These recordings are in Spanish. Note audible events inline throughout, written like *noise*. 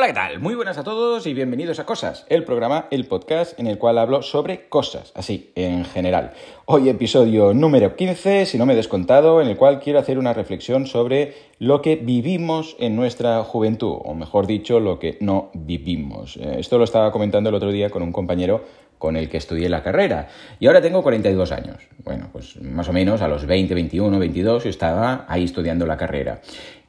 Hola, ¿qué tal? Muy buenas a todos y bienvenidos a Cosas, el programa, el podcast en el cual hablo sobre cosas, así, en general. Hoy episodio número 15, si no me he descontado, en el cual quiero hacer una reflexión sobre lo que vivimos en nuestra juventud, o mejor dicho, lo que no vivimos. Eh, esto lo estaba comentando el otro día con un compañero con el que estudié la carrera. Y ahora tengo 42 años. Bueno, pues más o menos a los 20, 21, 22 yo estaba ahí estudiando la carrera.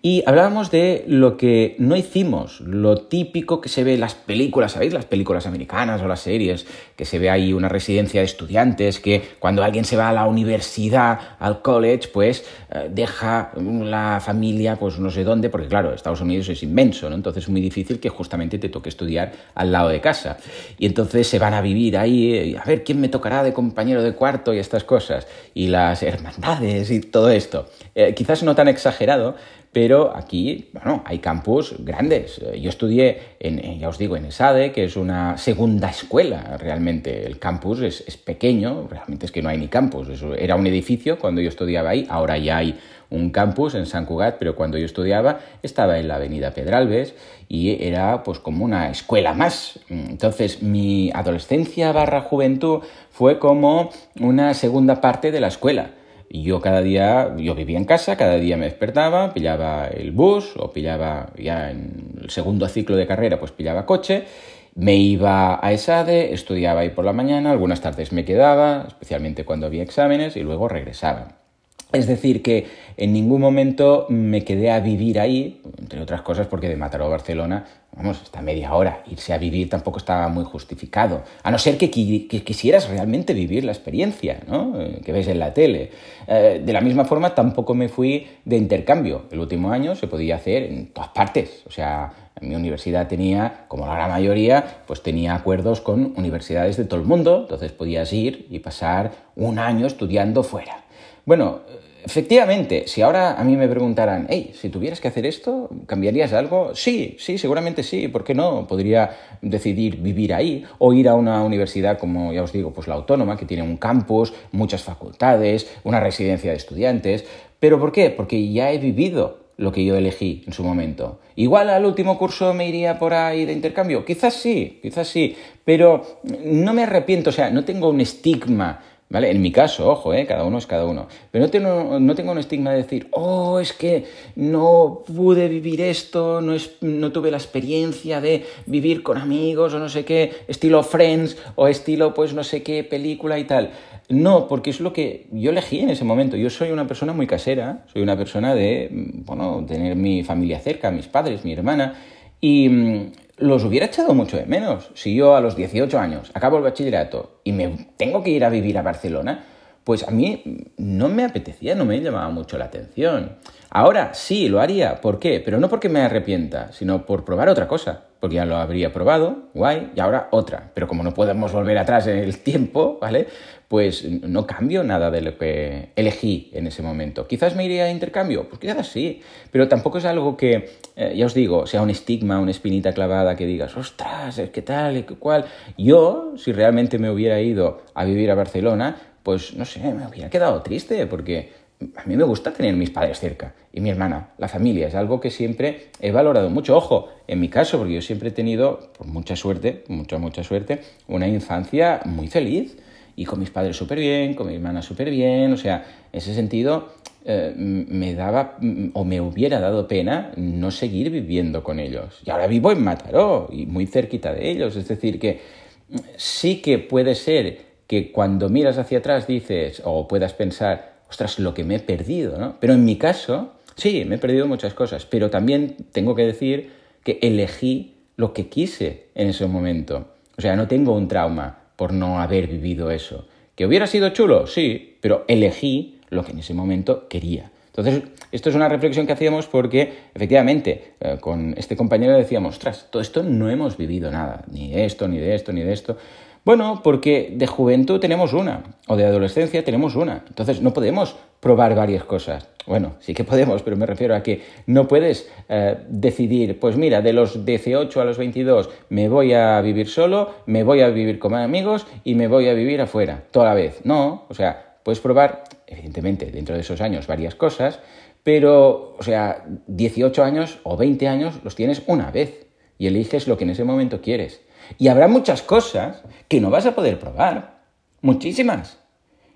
Y hablábamos de lo que no hicimos, lo típico que se ve en las películas, ¿sabéis? Las películas americanas o las series, que se ve ahí una residencia de estudiantes, que cuando alguien se va a la universidad, al college, pues eh, deja la familia, pues no sé dónde, porque claro, Estados Unidos es inmenso, ¿no? Entonces es muy difícil que justamente te toque estudiar al lado de casa. Y entonces se van a vivir ahí, eh, a ver quién me tocará de compañero de cuarto y estas cosas, y las hermandades y todo esto. Eh, quizás no tan exagerado, pero aquí, bueno, hay campus grandes. Yo estudié, en, ya os digo, en ESADE, que es una segunda escuela realmente. El campus es, pequeño, realmente es que no hay ni campus. era un edificio cuando yo estudiaba ahí, ahora ya hay un campus en San Cugat, pero cuando yo estudiaba estaba en la avenida Pedralbes y era pues como una escuela más. Entonces mi adolescencia barra juventud fue como una segunda parte de la escuela yo cada día, yo vivía en casa, cada día me despertaba, pillaba el bus o pillaba ya en el segundo ciclo de carrera, pues pillaba coche, me iba a ESADE, estudiaba ahí por la mañana, algunas tardes me quedaba, especialmente cuando había exámenes, y luego regresaba. Es decir, que en ningún momento me quedé a vivir ahí, entre otras cosas porque de Mataró a Barcelona, vamos, está media hora, irse a vivir tampoco estaba muy justificado, a no ser que, quisieras realmente vivir la experiencia ¿no? Eh, que ves en la tele. Eh, de la misma forma, tampoco me fui de intercambio. El último año se podía hacer en todas partes, o sea, mi universidad tenía, como la gran mayoría, pues tenía acuerdos con universidades de todo el mundo, entonces podías ir y pasar un año estudiando fuera. Bueno, efectivamente, si ahora a mí me preguntaran, hey, si tuvieras que hacer esto, ¿cambiarías algo? Sí, sí, seguramente sí, ¿por qué no? Podría decidir vivir ahí o ir a una universidad como, ya os digo, pues la autónoma, que tiene un campus, muchas facultades, una residencia de estudiantes. ¿Pero por qué? Porque ya he vivido lo que yo elegí en su momento. Igual al último curso me iría por ahí de intercambio. Quizás sí, quizás sí, pero no me arrepiento, o sea, no tengo un estigma ¿Vale? En mi caso, ojo, ¿eh? cada uno es cada uno. Pero no tengo, no tengo un estigma de decir, oh, es que no pude vivir esto, no, es, no tuve la experiencia de vivir con amigos o no sé qué, estilo Friends o estilo pues no sé qué película y tal. No, porque es lo que yo elegí en ese momento. Yo soy una persona muy casera, soy una persona de, bueno, tener mi familia cerca, mis padres, mi hermana, y mm, los hubiera echado mucho de menos. Si yo a los 18 años acabo el bachillerato y me tengo que ir a vivir a Barcelona, pues a mí no me apetecía, no me llamaba mucho la atención. Ahora sí, lo haría. ¿Por qué? Pero no porque me arrepienta, sino por probar otra cosa. Porque ya lo habría probado, guay, y ahora otra. Pero como no podemos volver atrás en el tiempo, ¿vale? Pues no cambio nada de lo que elegí en ese momento. Quizás me iría a intercambio, pues quizás sí. Pero tampoco es algo que, eh, ya os digo, sea un estigma, una espinita clavada que digas, ostras, que tal, que cual. Yo, si realmente me hubiera ido a vivir a Barcelona, pues no sé, me hubiera quedado triste porque a mí me gusta tener mis padres cerca y mi hermana, la familia, es algo que siempre he valorado mucho. Ojo, en mi caso, porque yo siempre he tenido, por mucha suerte, mucha, mucha suerte, una infancia muy feliz y con mis padres súper bien, con mi hermana súper bien, o sea, en ese sentido eh, me daba o me hubiera dado pena no seguir viviendo con ellos. Y ahora vivo en Mataró y muy cerquita de ellos, es decir, que sí que puede ser que cuando miras hacia atrás dices, o puedas pensar, ostras, lo que me he perdido, ¿no? Pero en mi caso, sí, me he perdido muchas cosas, pero también tengo que decir que elegí lo que quise en ese momento. O sea, no tengo un trauma por no haber vivido eso. ¿Que hubiera sido chulo? Sí, pero elegí lo que en ese momento quería. Entonces, esto es una reflexión que hacíamos porque, efectivamente, eh, con este compañero decíamos, ostras, todo esto no hemos vivido nada, ni de esto, ni de esto, ni de esto. Bueno, porque de juventud tenemos una, o de adolescencia tenemos una. Entonces no podemos probar varias cosas. Bueno, sí que podemos, pero me refiero a que no puedes eh, decidir, pues mira, de los 18 a los 22 me voy a vivir solo, me voy a vivir con amigos y me voy a vivir afuera, toda la vez. No, o sea, puedes probar, evidentemente, dentro de esos años varias cosas, pero, o sea, 18 años o 20 años los tienes una vez. y eliges lo que en ese momento quieres. Y habrá muchas cosas que no vas a poder probar. Muchísimas.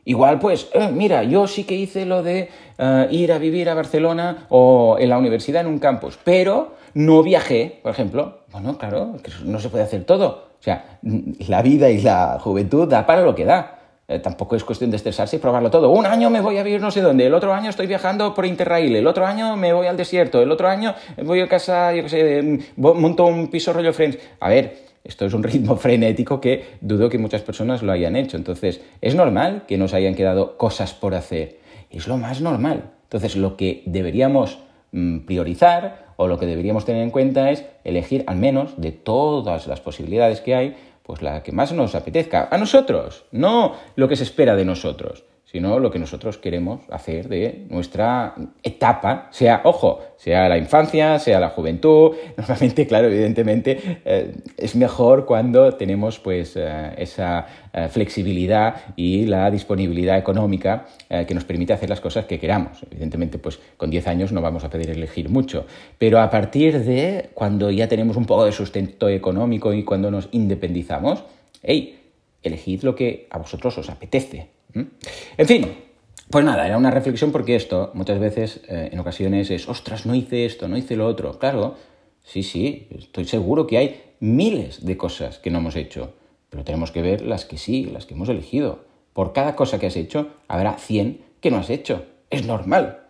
Igual, pues, eh, mira, yo sí que hice lo de eh, ir a vivir a Barcelona o en la universidad en un campus, pero no viajé, por ejemplo. Bueno, claro, no se puede hacer todo. O sea, la vida y la juventud da para lo que da. Eh, tampoco es cuestión de estresarse y probarlo todo. Un año me voy a vivir no sé dónde, el otro año estoy viajando por Interrail, el otro año me voy al desierto, el otro año voy a casa, yo qué sé, monto un piso rollo Friends. A ver, esto es un ritmo *laughs* frenético que dudo que muchas personas lo hayan hecho. Entonces, es normal que nos hayan quedado cosas por hacer. Es lo más normal. Entonces, lo que deberíamos mm, priorizar o lo que deberíamos tener en cuenta es elegir al menos de todas las posibilidades que hay pues la que más nos apetezca. A nosotros, no lo que se espera de nosotros sino lo que nosotros queremos hacer de nuestra etapa, sea, ojo, sea la infancia, sea la juventud. *laughs* Normalmente, claro, evidentemente, eh, es mejor cuando tenemos pues eh, esa eh, flexibilidad y la disponibilidad económica que nos permite hacer las cosas que queramos. Evidentemente, pues con 10 años no vamos a poder elegir mucho, pero a partir de cuando ya tenemos un poco de sustento económico y cuando nos independizamos, hey, elegid lo que a vosotros os apetece. En fin, pues nada, era una reflexión porque esto muchas veces, eh, en ocasiones, es, ostras, no hice esto, no hice lo otro. Claro, sí, sí, estoy seguro que hay miles de cosas que no hemos hecho, pero tenemos que ver las que sí, las que hemos elegido. Por cada cosa que has hecho, habrá 100 que no has hecho. Es normal.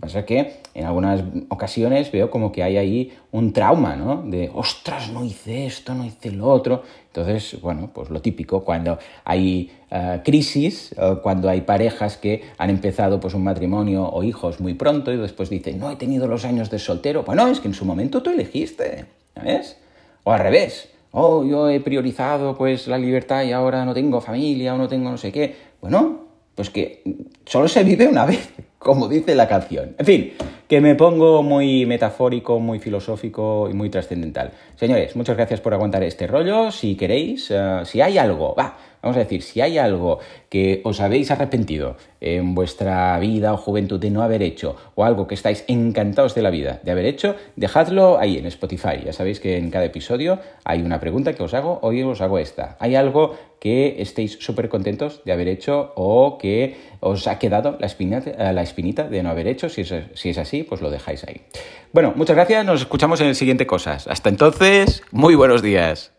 Pasa que en algunas ocasiones veo como que hay ahí un trauma, ¿no? De, ostras, no hice esto, no hice lo otro. Entonces, bueno, pues lo típico, cuando hay eh, crisis, cuando hay parejas que han empezado pues un matrimonio o hijos muy pronto y después dicen, no he tenido los años de soltero. Bueno, es que en su momento tú elegiste, ¿sabes? O al revés, oh, yo he priorizado pues la libertad y ahora no tengo familia o no tengo no sé qué. Bueno, pues que solo se vive una vez como dice la canción. En fin, que me pongo muy metafórico, muy filosófico y muy trascendental. Señores, muchas gracias por aguantar este rollo. Si queréis, eh, si hay algo, va, vamos a decir, si hay algo que os habéis arrepentido en vuestra vida o juventud de no haber hecho, o algo que estáis encantados de la vida de haber hecho, dejadlo ahí en Spotify. Ya sabéis que en cada episodio hay una pregunta que os hago, hoy os hago esta. ¿Hay algo que estéis súper contentos de haber hecho o que os ha quedado la espinita, eh, la espinita de no haber hecho? Si es, si es así, pues lo dejáis ahí. Bueno, muchas gracias, nos escuchamos en el siguiente Cosas. Hasta entonces, muy buenos días.